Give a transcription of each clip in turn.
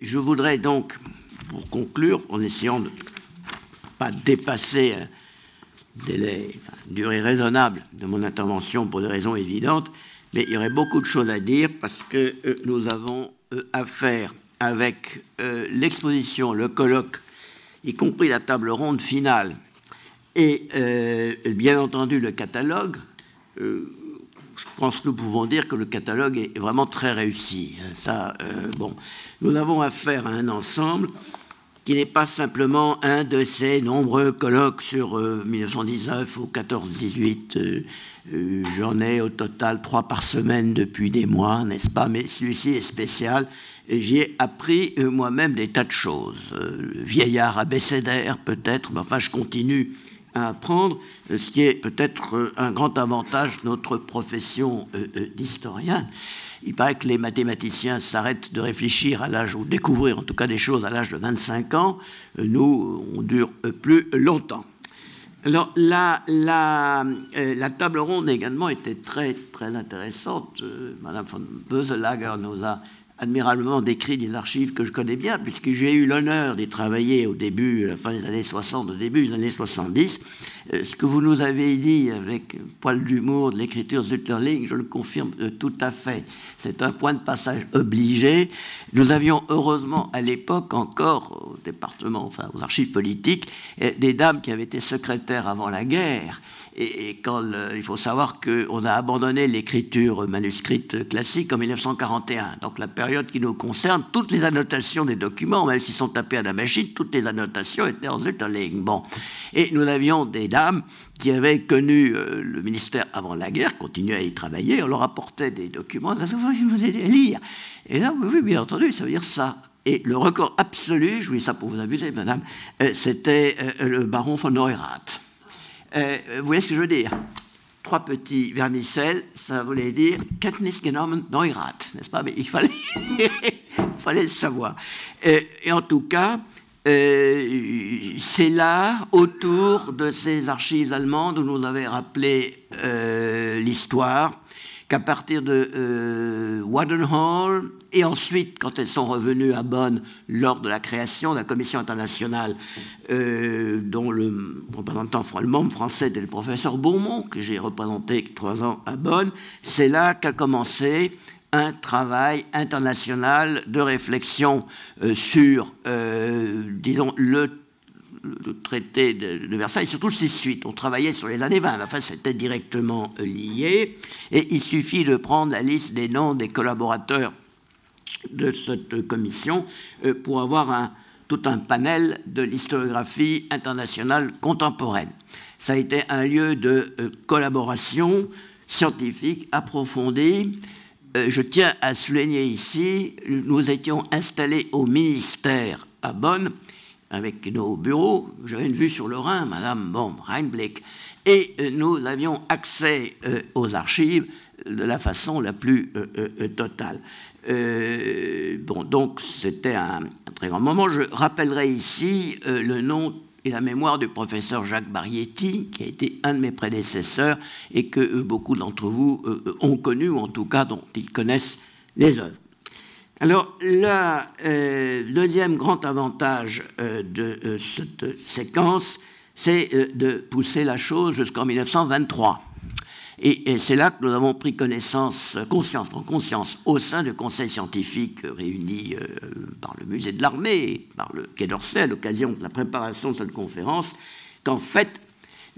Je voudrais donc, pour conclure, en essayant de ne pas dépasser un délai, une durée raisonnable de mon intervention pour des raisons évidentes, mais il y aurait beaucoup de choses à dire parce que euh, nous avons euh, affaire avec euh, l'exposition, le colloque, y compris la table ronde finale, et bien entendu le catalogue. je pense que nous pouvons dire que le catalogue est vraiment très réussi. Ça, bon, nous avons affaire à un ensemble qui n'est pas simplement un de ces nombreux colloques sur 1919 ou 14-18 euh, j'en ai au total trois par semaine depuis des mois, n'est-ce pas? Mais celui-ci est spécial. Et j'ai appris euh, moi-même des tas de choses. Euh, vieillard abécédaire peut-être, mais enfin je continue à apprendre, ce qui est peut-être un grand avantage de notre profession d'historien. Il paraît que les mathématiciens s'arrêtent de réfléchir à l'âge, ou découvrir en tout cas des choses à l'âge de 25 ans. Nous, on dure plus longtemps. Alors, la, la, euh, table ronde également était très, très intéressante. Euh, Madame von Böselager nous a admirablement décrit des archives que je connais bien, puisque j'ai eu l'honneur d'y travailler au début, à la fin des années 60, au début des années 70. Euh, ce que vous nous avez dit avec poil d'humour de l'écriture Zutterling, je le confirme euh, tout à fait. C'est un point de passage obligé. Nous avions heureusement à l'époque encore au département, enfin aux archives politiques, euh, des dames qui avaient été secrétaires avant la guerre et, il faut savoir qu'on a abandonné l'écriture manuscrite classique en 1941, donc la période qui nous concerne, toutes les annotations des documents, même s'ils sont tapés à la machine, toutes les annotations étaient en Zutterling. Bon. Et nous avions des dames qui avaient connu euh, le ministère avant la guerre, continuaient à y travailler, on leur apportait des documents, ça vous aider à lire. Et là, oui, bien entendu, ça veut dire ça. Et le record absolu, je vous dis ça pour vous abuser, madame, euh, c'était euh, le baron von Neurath. Euh, vous voyez ce que je veux dire? Trois petits vermicelles, ça voulait dire Kenntnis genommen Neurath, n'est-ce pas? Mais il fallait, fallait le savoir. Euh, et en tout cas, euh, c'est là, autour de ces archives allemandes, où nous avait rappelé l'histoire, qu'à partir de euh, Wadenhall, et ensuite, quand elles sont revenues à Bonn lors de la création de la commission internationale, euh, dont le représentant, le membre français était le professeur Beaumont, que j'ai représenté trois ans à Bonn, c'est là qu'a commencé un travail international de réflexion euh, sur, disons, le le traité de, Versailles, surtout ses suites. On travaillait sur les années 20, enfin c'était directement lié, et il suffit de prendre la liste des noms des collaborateurs de cette commission euh, pour avoir tout un panel de l'historiographie internationale contemporaine. Ça a été un lieu de euh, collaboration scientifique approfondie. Euh, je tiens à souligner ici, nous étions installés au ministère à Bonn avec nos bureaux, j'avais une vue sur le Rhin, Madame bon, Rheinblick, et euh, nous avions accès euh, aux archives de la façon la plus euh, totale. bon, donc c'était un, très grand moment. Je rappellerai ici le nom et la mémoire du professeur Jacques Barietti, qui a été un de mes prédécesseurs et que beaucoup d'entre vous ont connu, ou en tout cas dont ils connaissent les œuvres. Alors, le euh, deuxième grand avantage euh, de euh, cette séquence, c'est de pousser la chose jusqu'en 1923. Et, c'est là que nous avons pris connaissance, conscience, conscience au sein du conseil scientifique réuni par le musée de l'armée, par le Quai d'Orsay à l'occasion de la préparation de cette conférence, qu'en fait,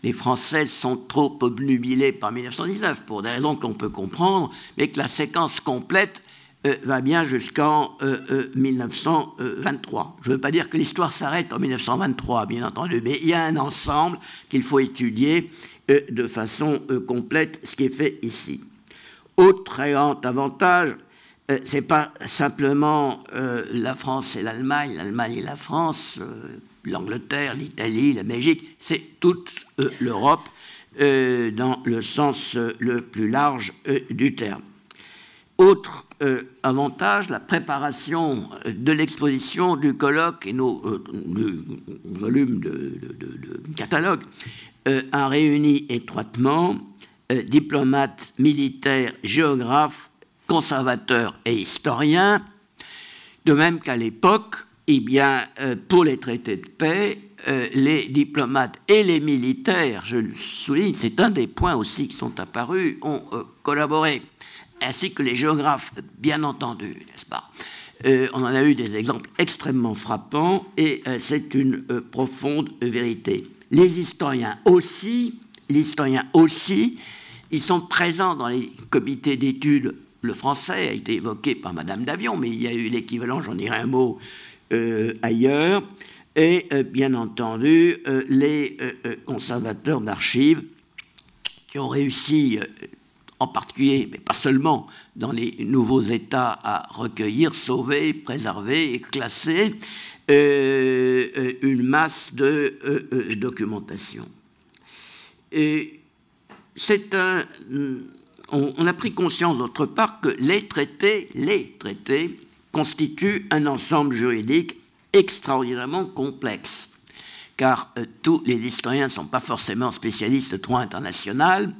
les Français sont trop obnubilés par 1919 pour des raisons qu'on peut comprendre, mais que la séquence complète euh, va bien jusqu'en 1923. Euh, euh, Je ne veux pas dire que l'histoire s'arrête en 1923, bien entendu, mais il y a un ensemble qu'il faut étudier de façon complète, ce qui est fait ici. Autre grand avantage, ce n'est pas simplement la France et l'Allemagne, l'Allemagne et la France, l'Angleterre, l'Italie, la Belgique, c'est toute l'Europe dans le sens le plus large du terme. Autre euh, avantage, la préparation de l'exposition, du colloque et nos euh, volumes de, catalogue euh, a réuni étroitement diplomates, militaires, géographes, conservateurs et historiens. De même qu'à l'époque, eh bien, pour les traités de paix, les diplomates et les militaires, je le souligne, c'est un des points aussi qui sont apparus, ont collaboré, ainsi que les géographes, bien entendu, n'est-ce pas euh, on en a eu des exemples extrêmement frappants et euh, c'est une euh, profonde vérité. Les historiens aussi, les historiens aussi, ils sont présents dans les comités d'études. Le français a été évoqué par Madame Davion, mais il y a eu l'équivalent, j'en dirai un mot ailleurs. Et bien entendu, les conservateurs d'archives qui ont réussi en particulier, mais pas seulement, dans les nouveaux États à recueillir, sauver, préserver et classer euh, euh, une masse de euh, documentation. Et c'est un, on, a pris conscience d'autre part que les traités, les traités constituent un ensemble juridique extraordinairement complexe, car tous les historiens ne sont pas forcément spécialistes de droit international,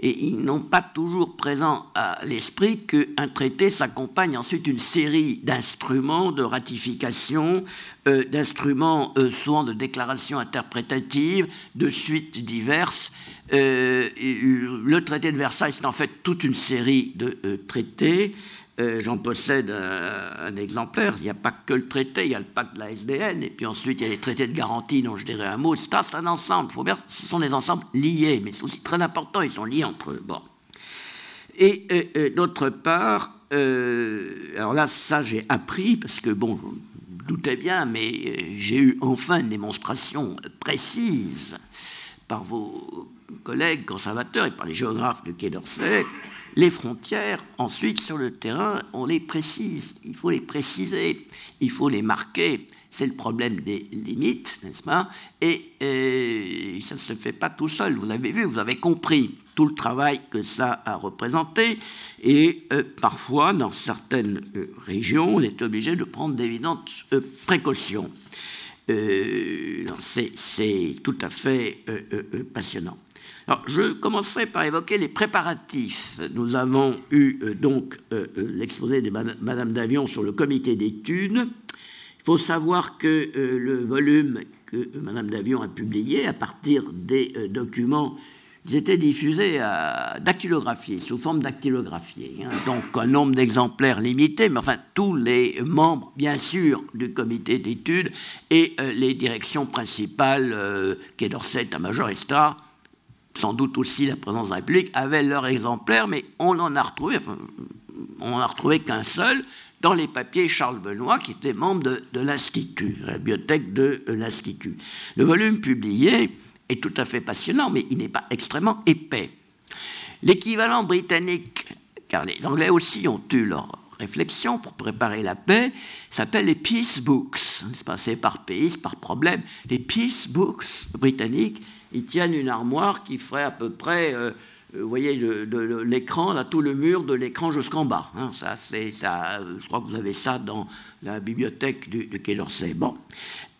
et ils n'ont pas toujours présent à l'esprit qu'un traité s'accompagne ensuite d'une série d'instruments de ratification, euh, d'instruments euh, souvent de déclarations interprétatives, de suites diverses. Euh, le traité de Versailles, c'est en fait toute une série de traités euh, j'en possède un, exemplaire. Il n'y a pas que le traité, il y a le pacte de la SDN, et puis ensuite il y a les traités de garantie dont je dirais un mot. C'est un ensemble. Faut bien, ce sont des ensembles liés, mais c'est aussi très important, ils sont liés entre eux. Bon. Et euh, euh, d'autre part, alors là, ça j'ai appris, parce que bon, je doutais bien, mais j'ai eu enfin une démonstration précise par vos collègues conservateurs et par les géographes du Quai d'Orsay les frontières, ensuite, sur le terrain, on les précise. Il faut les préciser, il faut les marquer. C'est le problème des limites, n'est-ce pas? Et euh, ça ne se fait pas tout seul. Vous avez vu, vous avez compris tout le travail que ça a représenté. Et euh, parfois, dans certaines euh, régions, on est obligé de prendre d'évidentes précautions. c'est tout à fait passionnant. Je commencerai par évoquer les préparatifs. Nous avons eu euh, donc euh, euh, l'exposé de Madame Davion sur le comité d'études. Il faut savoir que le volume que Madame Davion a publié à partir des documents ils étaient diffusés à dactylographiés, sous forme dactylographiés. Hein. donc un nombre d'exemplaires limité, mais enfin tous les membres, bien sûr, du comité d'études et les directions principales, euh, Quai d'Orsay, Major et sans doute aussi la présence de la République, avaient leur exemplaire, mais on en a retrouvé, on a retrouvé qu'un seul dans les papiers Charles Benoît, qui était membre de, l'Institut, la bibliothèque de l'Institut. Le volume publié est tout à fait passionnant, mais il n'est pas extrêmement épais. L'équivalent britannique, car les Anglais aussi ont eu leur réflexion pour préparer la paix, s'appelle les Peace Books. C'est par pays, par problème. Les Peace Books britanniques ils tiennent une armoire qui ferait à peu près, euh, euh, vous voyez, l'écran, là, tout le mur de l'écran jusqu'en bas. Hein. ça, c'est ça. Je crois que vous avez ça dans la bibliothèque du, Quai d'Orsay. Bon,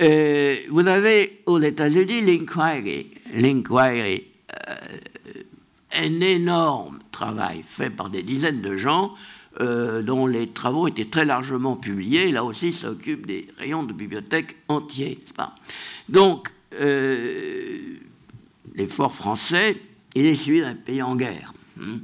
euh, vous avez aux États-Unis l'Inquiry, l'Inquiry, un énorme travail fait par des dizaines de gens. dont les travaux étaient très largement publiés. Là aussi, ça occupe des rayons de bibliothèque entiers. Pas? Donc, l'effort français, il est celui d'un pays en guerre. Hein.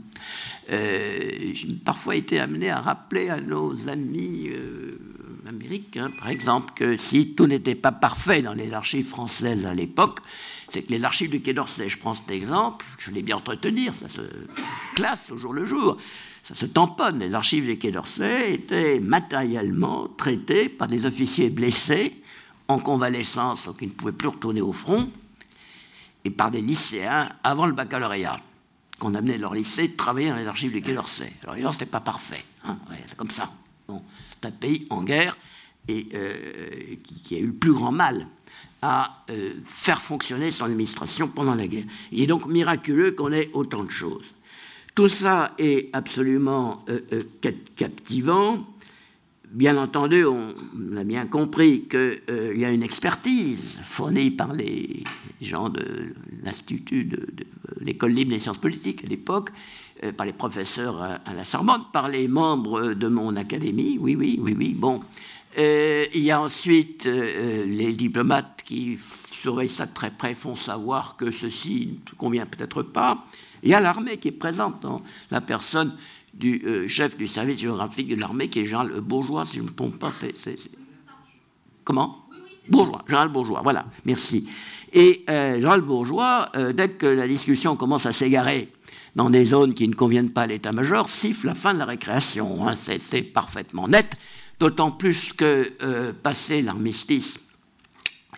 Euh, j'ai parfois été amené à rappeler à nos amis euh, américains, par exemple, que si tout n'était pas parfait dans les archives françaises à l'époque, c'est que les archives du Quai d'Orsay, je prends cet exemple, je l'ai bien entretenir, ça se classe au jour le jour, ça se tamponne. Les archives du Quai d'Orsay étaient matériellement traitées par des officiers blessés en convalescence, qui ne pouvaient plus retourner au front, et par des lycéens avant le baccalauréat, qu'on amenait leur lycée travailler dans les archives du Quai d'Orsay. Alors évidemment, ce n'était pas parfait, hein, c'est comme ça. C'est un pays en guerre et euh, qui, a eu le plus grand mal à euh, faire fonctionner son administration pendant la guerre. Il est donc miraculeux qu'on ait autant de choses. Tout ça est absolument euh, captivant. Bien entendu, on a bien compris qu'il euh, y a une expertise fournie par les gens de l'Institut de, l'École libre des sciences politiques à l'époque, euh, par les professeurs à, la Sorbonne, par les membres de mon académie, oui, oui, oui, oui, bon. il y a ensuite les diplomates qui surveillent ça de très près, font savoir que ceci ne convient peut-être pas. Il y a l'armée qui est présente dans la personne du chef du service géographique de l'armée, qui est Jean le Bourgeois, si je ne me trompe pas. c'est Comment? Bourgeois, Jean Bourgeois, voilà, merci. Et euh, Jean Bourgeois, euh, dès que la discussion commence à s'égarer dans des zones qui ne conviennent pas à l'état-major, siffle la fin de la récréation. Hein, c'est parfaitement net, d'autant plus que, euh, passé l'armistice,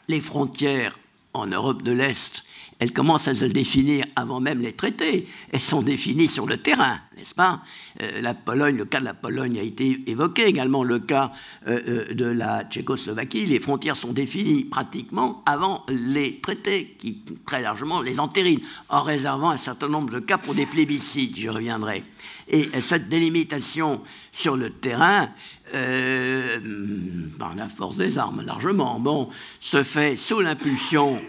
les frontières en Europe de l'Est elles commencent à se définir avant même les traités. Elles sont définies sur le terrain, n'est-ce pas? Euh, La Pologne, le cas de la Pologne a été évoqué, également le cas euh, euh, de la Tchécoslovaquie. Les frontières sont définies pratiquement avant les traités, qui très largement les entérinent, en réservant un certain nombre de cas pour des plébiscites, je reviendrai. Et cette délimitation sur le terrain, par la force des armes largement, bon, se fait sous l'impulsion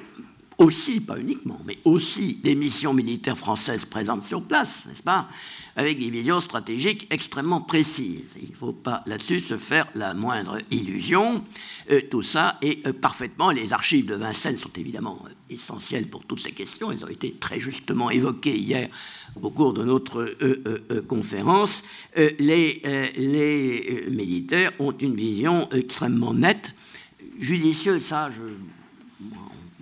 aussi, pas uniquement, mais aussi des missions militaires françaises présentes sur place, n'est-ce pas Avec des visions stratégiques extrêmement précises. Il ne faut pas là-dessus se faire la moindre illusion. Euh, tout ça est euh, parfaitement. Les archives de Vincennes sont évidemment euh, essentielles pour toutes ces questions. Elles ont été très justement évoquées hier au cours de notre conférence. les, les militaires ont une vision extrêmement nette, judicieuse, ça, je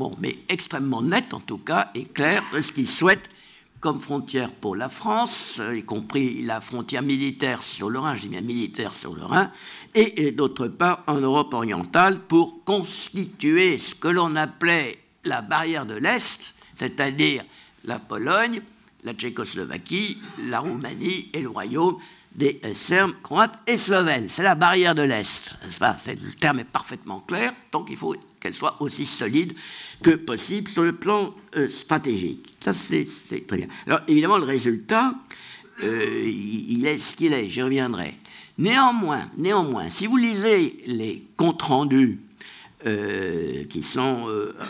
bon, mais extrêmement net en tout cas, et clair de ce qu'ils souhaitent comme frontière pour la France, euh, y compris la frontière militaire sur le Rhin, je dis bien militaire sur le Rhin, et, d'autre part en Europe orientale pour constituer ce que l'on appelait la barrière de l'Est, c'est-à-dire la Pologne, la Tchécoslovaquie, la Roumanie et le Royaume des Serbes, Croates et Slovènes. C'est la barrière de l'Est. Le terme est parfaitement clair, donc il faut qu'elle soit aussi solide que possible sur le plan euh, stratégique. Ça, c'est très bien. Alors, évidemment, le résultat, euh, il est ce qu'il est, j'y reviendrai. Néanmoins, néanmoins, si vous lisez les comptes rendus euh, qui sont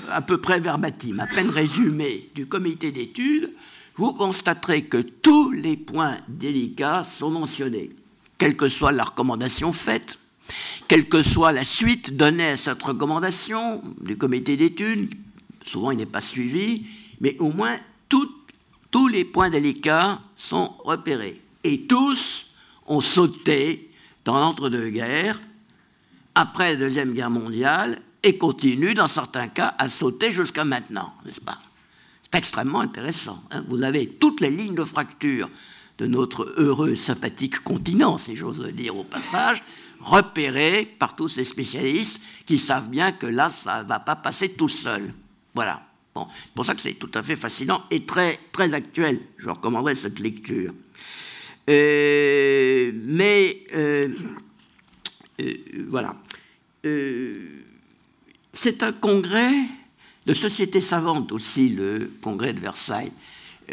à peu près verbatim, à peine résumés du comité d'études, vous constaterez que tous les points délicats sont mentionnés, quelle que soit la recommandation faite, quelle que soit la suite donnée à cette recommandation du comité d'études, souvent il n'est pas suivi, mais au moins tous les points délicats sont repérés. Et tous ont sauté dans l'entre-deux-guerres, après la Deuxième Guerre mondiale, et continuent dans certains cas à sauter jusqu'à maintenant, n'est-ce pas? C'est extrêmement intéressant. Hein. Vous avez toutes les lignes de fracture de notre heureux, sympathique continent, si j'ose le dire au passage, repéré par tous ces spécialistes qui savent bien que là, ça ne va pas passer tout seul. Voilà. Bon, c'est pour ça que c'est tout à fait fascinant et très, actuel. Je recommanderais cette lecture. Euh, mais euh, euh, voilà. c'est un congrès de sociétés savantes aussi, le congrès de Versailles.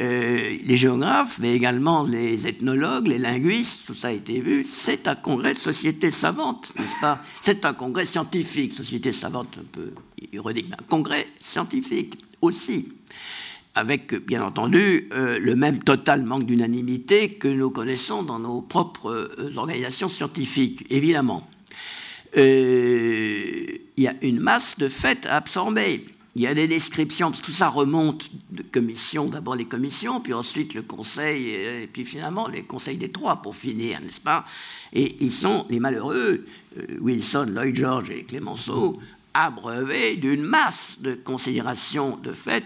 Euh, les géographes, mais également les ethnologues, les linguistes, tout ça a été vu, c'est un congrès de société savante, n'est-ce pas? C'est un congrès scientifique, société savante un peu ironique, mais un congrès scientifique aussi, avec bien entendu euh, le même total manque d'unanimité que nous connaissons dans nos propres euh, organisations scientifiques, évidemment. Il y a une masse de faits à absorber il y a des descriptions, parce que tout ça remonte de commissions, d'abord les commissions, puis ensuite le conseil, et, puis finalement les conseils des trois pour finir, n'est-ce pas? Et ils sont, les malheureux, euh, Wilson, Lloyd George et Clémenceau, abreuvés d'une masse de considérations de fait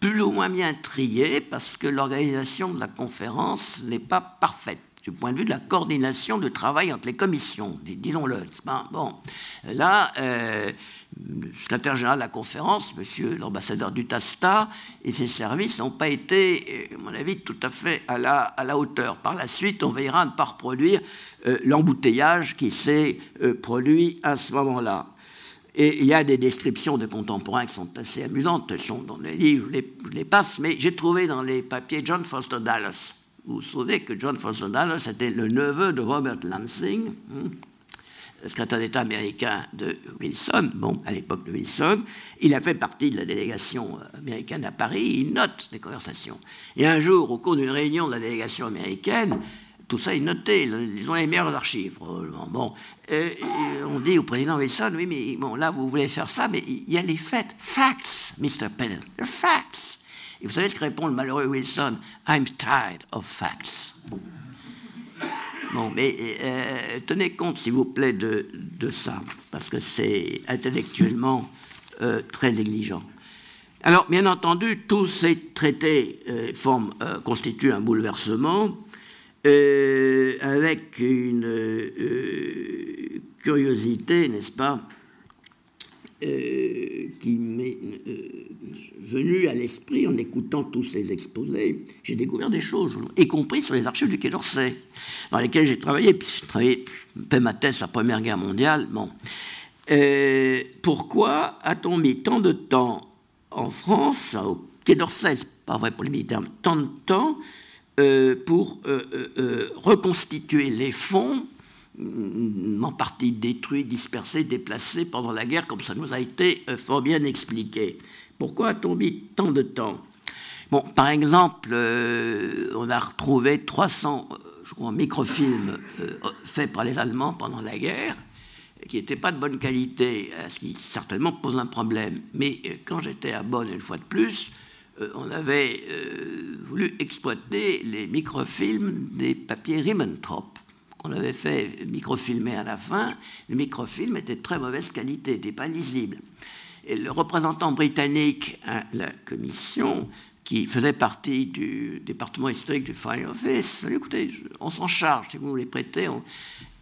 plus ou moins bien triées, parce que l'organisation de la conférence n'est pas parfaite du point de vue de la coordination du travail entre les commissions, disons-le. Bon, là, euh, le secrétaire général de la conférence, monsieur l'ambassadeur du Tasta, et ses services n'ont pas été, à mon avis, tout à fait à la, hauteur. Par la suite, on veillera à ne pas reproduire euh, l'embouteillage qui s'est euh, produit à ce moment-là. Et il y a des descriptions de contemporains qui sont assez amusantes, elles sont dans les livres, je les passe, mais j'ai trouvé dans les papiers John Foster Dallas. Vous vous souvenez que John Foster Dallas était le neveu de Robert Lansing, hein, secrétaire d'État américain de Wilson, bon, à l'époque de Wilson, il a fait partie de la délégation américaine à Paris, il note les conversations. Et un jour, au cours d'une réunion de la délégation américaine, tout ça est noté, ils ont les meilleures archives. Bon, on dit au président Wilson, oui, mais bon, là, vous voulez faire ça, mais il y a les faits. Facts, Mr. Pennell, facts. Et vous savez ce que répond le malheureux Wilson? I'm tired of facts. Bon, mais euh, tenez compte, s'il vous plaît, de, ça, parce que c'est intellectuellement euh, très négligent. Alors, bien entendu, tous ces traités euh, forment, constituent un bouleversement, avec une curiosité, n'est-ce pas, qui venu à l'esprit en écoutant tous ces exposés, j'ai découvert des choses, y compris sur les archives du Quai d'Orsay, dans lesquelles j'ai travaillé, puis j'ai travaillé, fait ma thèse la Première Guerre mondiale. Bon. Euh, pourquoi a-t-on mis tant de temps en France, au Quai d'Orsay, pas vrai pour les militaires, tant de temps euh, pour euh, reconstituer les fonds en partie détruits, dispersés, déplacés pendant la guerre, comme ça nous a été fort bien expliqué? Pourquoi a-t-on mis tant de temps? Bon, par exemple, euh, on a retrouvé 300 euh, microfilms euh, faits par les Allemands pendant la guerre, qui n'étaient pas de bonne qualité, ce qui certainement pose un problème. Mais quand j'étais à Bonn, une fois de plus, on avait voulu exploiter les microfilms des papiers Ribbentrop qu'on avait fait microfilmer à la fin. Le microfilm était de très mauvaise qualité, n'était pas lisible. Et le représentant britannique à la commission, qui faisait partie du département historique du Foreign Office, a dit, écoutez, on s'en charge si vous voulez prêter.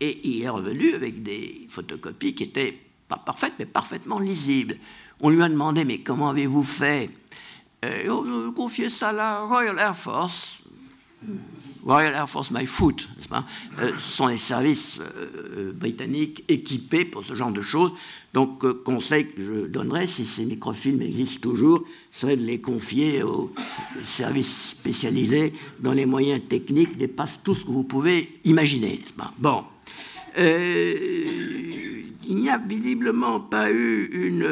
Et il est revenu avec des photocopies qui étaient pas parfaites, mais parfaitement lisibles. On lui a demandé, mais comment avez-vous fait? On a confié ça à la Royal Air Force. Royal Air Force My Foot, pas euh, ce sont les services euh, britanniques équipés pour ce genre de choses. Donc, euh, conseil que je donnerais, si ces microfilms existent toujours, serait de les confier aux services spécialisés dont les moyens techniques dépassent tout ce que vous pouvez imaginer. Bon. il n'y a visiblement pas eu une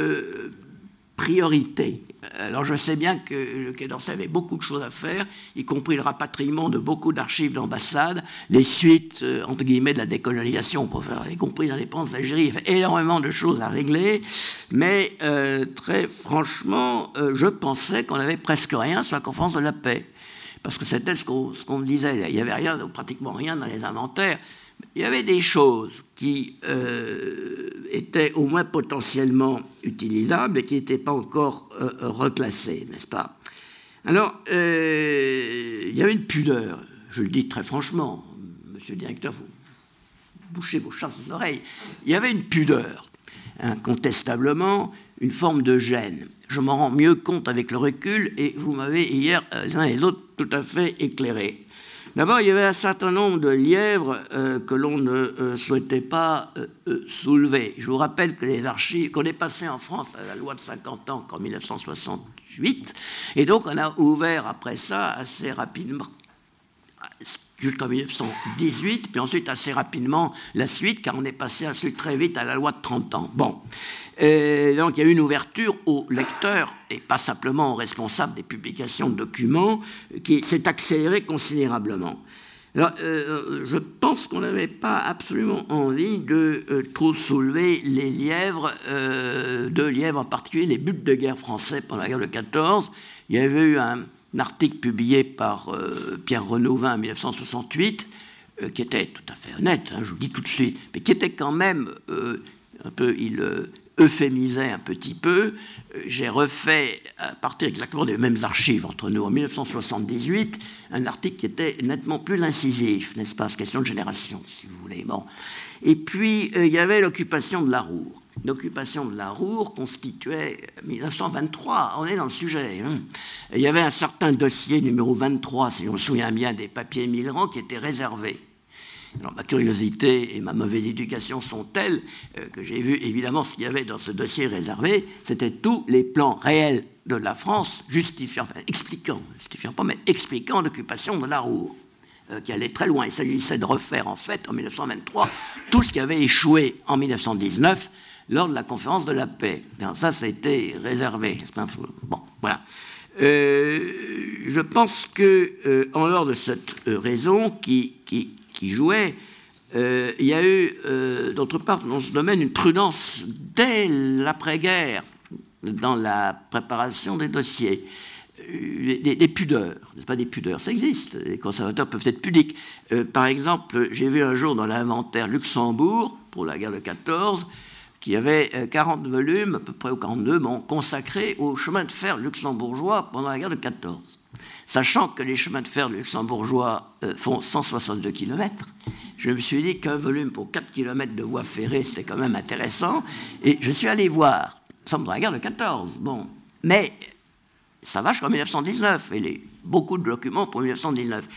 priorité alors je sais bien que le Quai d'Orsay avait beaucoup de choses à faire, y compris le rapatriement de beaucoup d'archives d'ambassades, les suites, euh, entre guillemets, de la décolonisation, y compris l'indépendance d'Algérie. Il y avait énormément de choses à régler, mais euh, très franchement, euh, je pensais qu'on avait presque rien sur la conférence de la paix. Parce que c'était ce qu'on me disait. Il n'y avait rien, pratiquement rien dans les inventaires il y avait des choses qui étaient au moins potentiellement utilisables et qui n'étaient pas encore euh, reclassées, n'est-ce pas? Alors, euh, il y avait une pudeur, je le dis très franchement, monsieur le directeur, vous bouchez vos chasses aux oreilles, il y avait une pudeur, incontestablement, une forme de gêne. Je m'en rends mieux compte avec le recul et vous m'avez hier, les uns et les autres, tout à fait éclairé. D'abord, il y avait un certain nombre de lièvres euh, que l'on ne euh, souhaitait pas euh, soulever. Je vous rappelle que les archives, qu'on est passé en France à la loi de 50 ans qu'en 1968, et donc on a ouvert après ça assez rapidement, jusqu'en 1918, puis ensuite assez rapidement la suite, car on est passé ensuite très vite à la loi de 30 ans. Bon. Et donc il y a eu une ouverture aux lecteurs et pas simplement aux responsables des publications de documents qui s'est accélérée considérablement. Alors, euh, je pense qu'on n'avait pas absolument envie de euh, trop soulever les lièvres, euh, deux lièvres en particulier, les buts de guerre français pendant la guerre de 14. Il y avait eu un, article publié par Pierre Renouvin en 1968, qui était tout à fait honnête, hein, je vous le dis tout de suite, mais qui était quand même un peu, il euphémisait un petit peu, j'ai refait, à partir exactement des mêmes archives entre nous, en 1978, un article qui était nettement plus incisif, n'est-ce pas, question de génération, si vous voulez. Bon. Et puis, euh, il y avait l'occupation de la Roure. L'occupation de la Roure constituait 1923, on est dans le sujet. Hein. Il y avait un certain dossier numéro 23, si on se souvient bien, des papiers migrants qui était réservé alors, ma curiosité et ma mauvaise éducation sont telles euh, que j'ai vu évidemment ce qu'il y avait dans ce dossier réservé, c'était tous les plans réels de la France justifiant, enfin, expliquant, justifiant pas, mais expliquant l'occupation de la Roue, euh, qui allait très loin. Il s'agissait de refaire en fait en 1923 tout ce qui avait échoué en 1919 lors de la conférence de la paix. ça, ça a été réservé. Bon, voilà. Euh, je pense que, en dehors de cette raison qui, jouait, il y a eu, d'autre part, dans ce domaine, une prudence dès l'après-guerre dans la préparation des dossiers. Des, pudeurs, n'est-ce pas des pudeurs, ça existe, les conservateurs peuvent être pudiques. par exemple, j'ai vu un jour dans l'inventaire Luxembourg, pour la guerre de 14, qui avait 40 volumes, à peu près, ou 42, bon, consacrés au chemin de fer luxembourgeois pendant la guerre de 14 sachant que les chemins de fer luxembourgeois euh, font 162 km, je me suis dit qu'un volume pour 4 km de voie ferrée, c'était quand même intéressant, et je suis allé voir. Nous sommes dans la guerre de 14, bon. Mais ça va jusqu'en 1919, et les, beaucoup de documents pour 1919.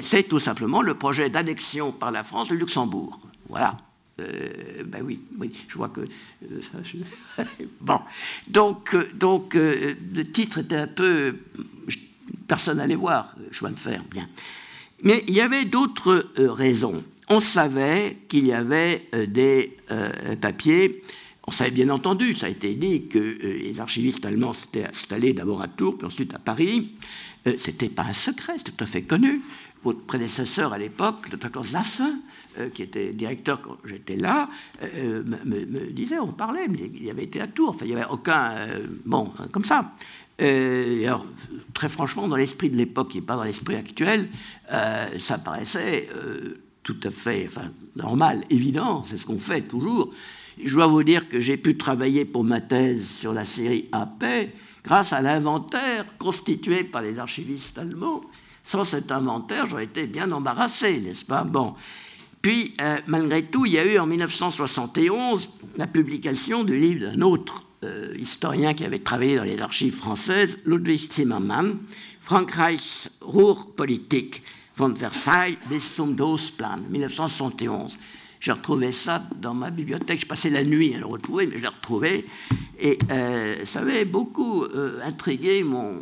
C'est tout simplement le projet d'annexion par la France de Luxembourg. Voilà. Euh, ben oui, oui, je vois que. Euh, bon. Donc, donc le titre était un peu Personne n'allait voir chemin de fer, bien. Mais il y avait d'autres euh, raisons. On savait qu'il y avait euh, des euh, papiers. On savait bien entendu, ça a été dit, que les archivistes allemands s'étaient installés d'abord à Tours, puis ensuite à Paris. C'était pas un secret, c'était tout à fait connu. Votre prédécesseur à l'époque, le docteur qui était directeur quand j'étais là, me, disait, on parlait, mais il avait été à Tours. Enfin, il n'y avait aucun. bon, comme ça. Euh, alors, très franchement, dans l'esprit de l'époque et pas dans l'esprit actuel, euh, ça paraissait euh, tout à fait normal, évident, c'est ce qu'on fait toujours. Je dois vous dire que j'ai pu travailler pour ma thèse sur la série AP grâce à l'inventaire constitué par les archivistes allemands. Sans cet inventaire, j'aurais été bien embarrassé, n'est-ce pas? Bon. Puis, malgré tout, il y a eu en 1971 la publication du livre d'un autre euh, historien qui avait travaillé dans les archives françaises, Ludwig Zimmermann, Frankreichs Ruhrpolitik von Versailles bis zum Dosplan, 1971. J'ai retrouvé ça dans ma bibliothèque. Je passais la nuit à le retrouver, mais je l'ai retrouvé. Et euh, ça avait beaucoup euh, intrigué mon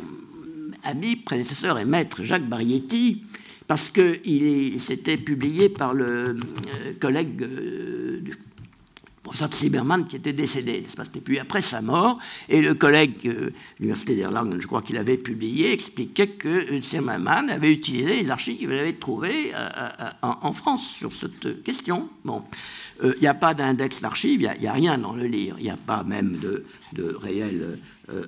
ami, prédécesseur et maître Jacques Barietti, parce qu'il s'était publié par le collègue du professeur Zimmermann qui était décédé, C'était puis après sa mort, et le collègue de euh, l'Université d'Erlangen, je crois qu'il avait publié, expliquait que Zimmermann avait utilisé les archives qu'il avait trouvées euh, euh, en, France sur cette question. Bon. Il n'y a pas d'index d'archives, il n'y a, rien dans le livre, il n'y a pas même de, de réelle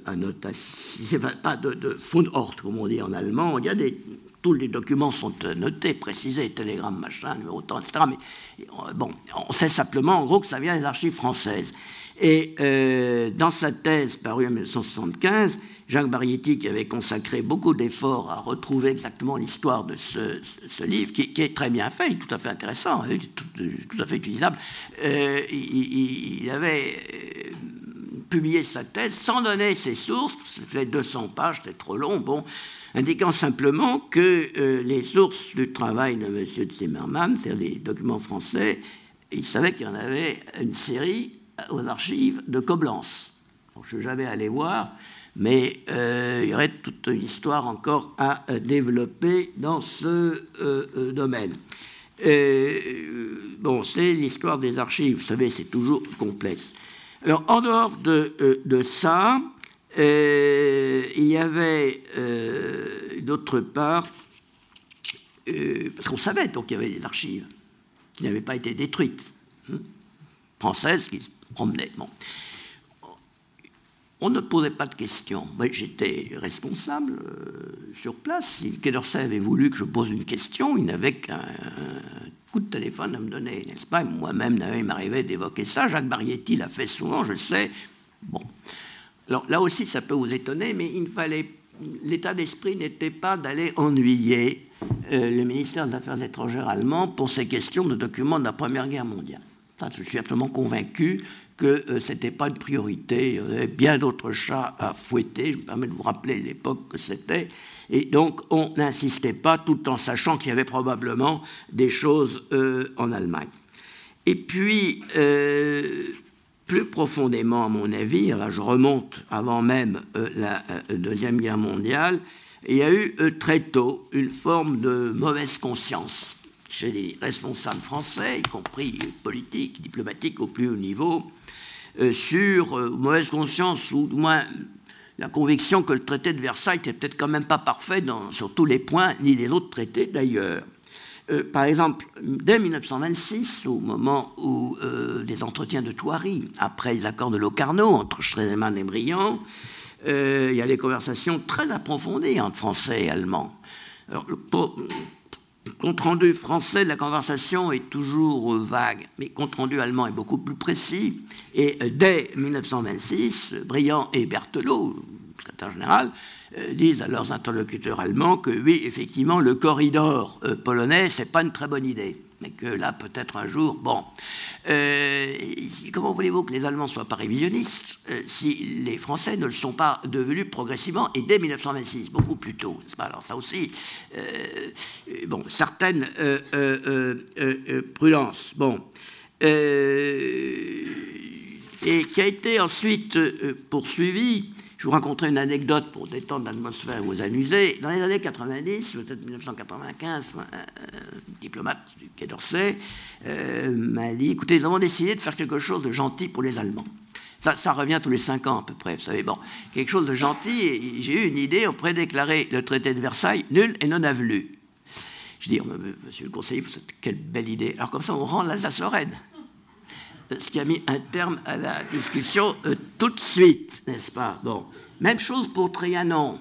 annotation, pas de, de Fundort, comme on dit en allemand, il y a des tous les documents sont euh, notés, précisés, télégramme, machin, numéro temps, etc. Mais euh, bon, on sait simplement en gros que ça vient des archives françaises. Et euh, dans sa thèse parue en 1975, Jacques Barietti, qui avait consacré beaucoup d'efforts à retrouver exactement l'histoire de ce, livre, qui, est très bien fait, tout à fait intéressant, hein, tout, à fait utilisable, il, il, avait publié sa thèse sans donner ses sources, ça fait 200 pages, c'était trop long, bon, indiquant simplement que euh, les sources du travail de M. Zimmermann, c'est-à-dire les documents français, il savait qu'il y en avait une série aux archives de Coblence. je ne suis jamais allé voir, mais euh, il y aurait toute une histoire encore à euh, développer dans ce domaine. bon, c'est l'histoire des archives, vous savez, c'est toujours complexe. Alors, en dehors de, de ça, euh, il y avait euh, d'autre part, euh, parce qu'on savait donc qu'il y avait des archives qui n'avaient pas été détruites, hein, françaises qui se promenaient. On ne posait pas de questions. J'étais responsable sur place. Si Quai avait voulu que je pose une question, il n'avait qu'un coup de téléphone à me donner, n'est-ce pas? Moi-même, il m'arrivait d'évoquer ça. Jacques Barietti l'a fait souvent, je sais. Bon. Alors là aussi, ça peut vous étonner, mais. L'état d'esprit n'était pas d'aller ennuyer euh, le ministère des Affaires étrangères allemand pour ces questions de documents de la Première Guerre mondiale. je suis absolument convaincu que euh, ce n'était pas une priorité. Il y bien d'autres chats à fouetter. Je me permets de vous rappeler l'époque que c'était. Et donc, on n'insistait pas tout en sachant qu'il y avait probablement des choses euh, en Allemagne. Et puis, plus profondément, à mon avis, je remonte avant même euh, la euh, Deuxième Guerre mondiale, il y a eu euh, très tôt une forme de mauvaise conscience chez les responsables français, y compris politiques, diplomatiques au plus haut niveau, sur mauvaise conscience, ou du moins la conviction que le traité de Versailles n'était peut-être quand même pas parfait sur tous les points, ni les autres traités d'ailleurs. Par exemple, dès 1926, au moment où des entretiens de Thoiry, après les accords de Locarno entre Stresemann et Briand, il y a des conversations très approfondies entre Français et Allemands. Alors, compte rendu français de la conversation est toujours vague, mais compte rendu allemand est beaucoup plus précis. Et euh, dès 1926, Briand et Berthelot, secrétaire général, euh, disent à leurs interlocuteurs allemands que oui, effectivement, le corridor euh, polonais, c'est pas une très bonne idée mais que là, peut-être un jour, bon. Euh, comment voulez-vous que les Allemands soient pas révisionnistes euh, si les Français ne le sont pas devenus progressivement et dès 1926, beaucoup plus tôt Alors ça aussi, euh, bon, certaines prudences. Bon. et qui a été ensuite poursuivi je vous raconterai une anecdote pour détendre l'atmosphère ou vous amuser. Dans les années 90, peut-être 1995, un, diplomate du Quai d'Orsay euh, m'a dit écoutez, nous avons décidé de faire quelque chose de gentil pour les Allemands. Ça, revient tous les cinq ans à peu près, vous savez. Bon, quelque chose de gentil, et j'ai eu une idée, on pourrait déclarer le traité de Versailles nul et non avenu. Je dis, monsieur le conseiller, quelle belle idée. Alors comme ça, on rend l'Alsace-Lorraine ce qui a mis un terme à la discussion euh, tout de suite, n'est-ce pas? Bon, même chose pour Trianon.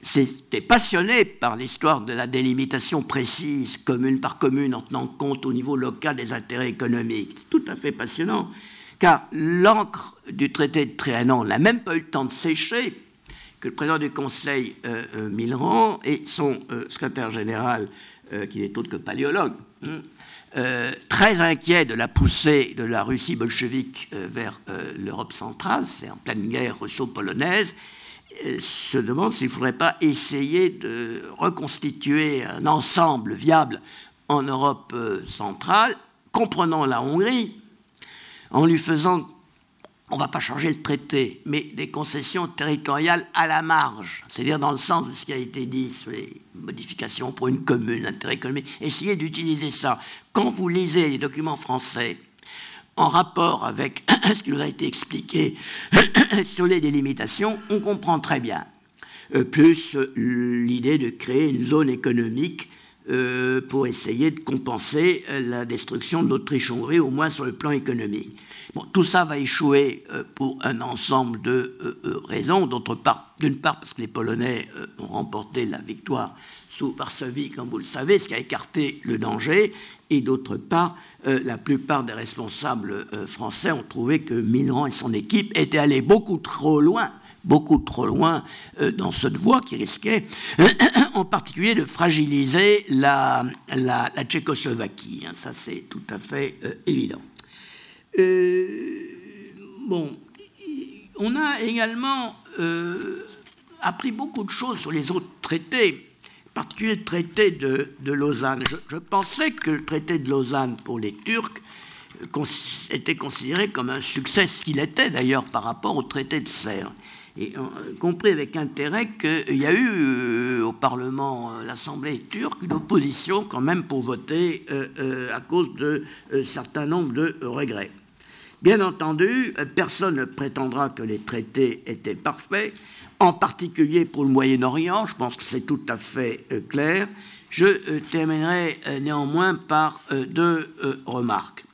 C'était passionné par l'histoire de la délimitation précise, commune par commune, en tenant compte au niveau local des intérêts économiques. Tout à fait passionnant, car l'encre du traité de Trianon n'a même pas eu le temps de sécher que le président du Conseil, euh, euh Millerand, et son euh, secrétaire général, qui n'est autre que paléologue, hein, euh, très inquiet de la poussée de la Russie bolchevique euh, vers euh, l'Europe centrale, c'est en pleine guerre russo-polonaise, se demande s'il ne faudrait pas essayer de reconstituer un ensemble viable en Europe centrale, comprenant la Hongrie, en lui faisant on ne va pas changer le traité, mais des concessions territoriales à la marge, c'est-à-dire dans le sens de ce qui a été dit sur les modifications pour une commune, l'intérêt économique. Essayez d'utiliser ça. Quand vous lisez les documents français en rapport avec ce qui nous a été expliqué sur les délimitations, on comprend très bien. Euh, plus l'idée de créer une zone économique euh, pour essayer de compenser la destruction de l'Autriche-Hongrie, au moins sur le plan économique tout ça va échouer euh, pour un ensemble de euh, euh, raisons. D'une part parce que les Polonais ont remporté la victoire sous Varsovie, comme vous le savez, ce qui a écarté le danger. Et d'autre part, la plupart des responsables français ont trouvé que Milran et son équipe étaient allés beaucoup trop loin beaucoup trop loin dans cette voie qui risquait en particulier de fragiliser la, Tchécoslovaquie. Hein. ça, c'est tout à fait évident. Euh, bon, on a également euh, appris beaucoup de choses sur les autres traités, en particulier le traité de, Lausanne. Je, pensais que le traité de Lausanne pour les Turcs euh, était considéré comme un succès, ce qu'il était d'ailleurs par rapport au traité de Serre. Et compris avec intérêt qu'il y a eu au Parlement, l'Assemblée turque, une opposition quand même pour voter à cause de certain nombre de regrets. Bien entendu, personne ne prétendra que les traités étaient parfaits, en particulier pour le Moyen-Orient, je pense que c'est tout à fait euh, clair. Je euh, terminerai euh, néanmoins par deux remarques.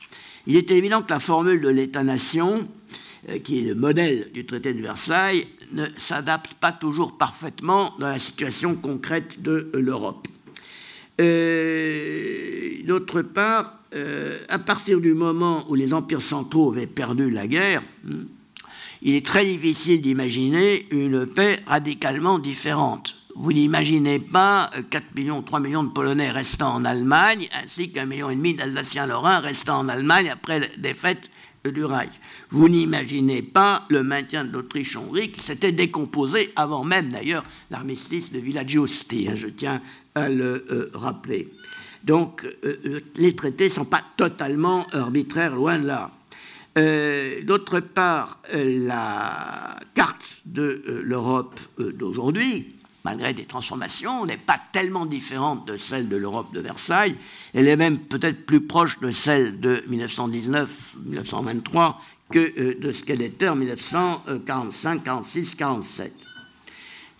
Il est évident que la formule de l'État-nation, qui est le modèle du traité de Versailles, ne s'adapte pas toujours parfaitement dans la situation concrète de l'Europe. D'autre part, euh, à partir du moment où les empires centraux avaient perdu la guerre, hmm, il est très difficile d'imaginer une paix radicalement différente. Vous n'imaginez pas 4 euh, millions, 3 millions de Polonais restant en Allemagne, ainsi qu'un million et demi d'Alsaciens-Lorrains restant en Allemagne après la défaite du Reich. Vous n'imaginez pas le maintien de l'Autriche-Hongrie qui s'était décomposé avant même d'ailleurs l'armistice de Villa hein, je tiens à le euh, rappeler. Donc euh, euh, les traités ne sont pas totalement arbitraires, loin de là. D'autre part, la carte de l'Europe d'aujourd'hui, malgré des transformations, n'est pas tellement différente de celle de l'Europe de Versailles. Elle est même peut-être plus proche de celle de 1919-1923 que de ce qu'elle était en 1945, 46, 47.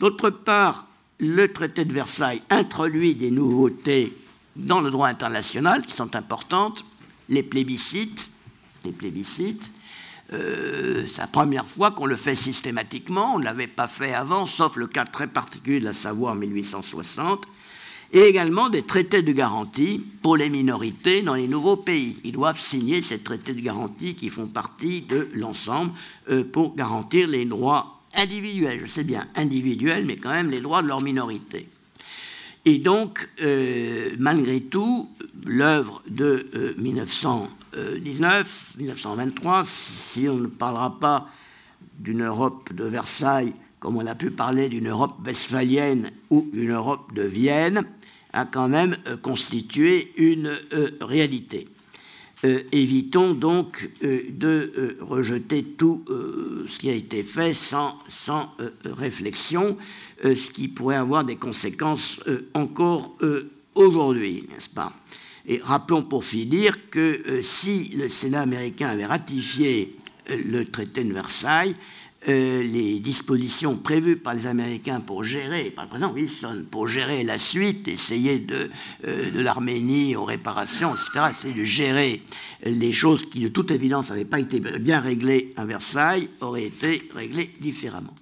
D'autre part, le traité de Versailles introduit des nouveautés dans le droit international qui sont importantes, les plébiscites, euh, c'est la première fois qu'on le fait systématiquement, on ne l'avait pas fait avant, sauf le cas très particulier de la Savoie en 1860, et également des traités de garantie pour les minorités dans les nouveaux pays. Ils doivent signer ces traités de garantie qui font partie de l'ensemble euh, pour garantir les droits individuels, je sais bien individuels, mais quand même les droits de leur minorité. Et donc, euh, malgré tout, l'œuvre de 1919, 1923, euh, si on ne parlera pas d'une Europe de Versailles comme on a pu parler d'une Europe westphalienne ou une Europe de Vienne, a quand même euh, constitué une réalité. évitons donc de rejeter tout ce qui a été fait sans, sans réflexion. Euh, ce qui pourrait avoir des conséquences euh, encore euh, aujourd'hui, n'est-ce pas? Et rappelons pour finir que si le Sénat américain avait ratifié le traité de Versailles, les dispositions prévues par les Américains pour gérer, par le président Wilson, pour gérer la suite, essayer de, de l'Arménie aux réparations, etc., essayer de gérer les choses qui, de toute évidence, n'avaient pas été bien réglées à Versailles, auraient été réglées différemment.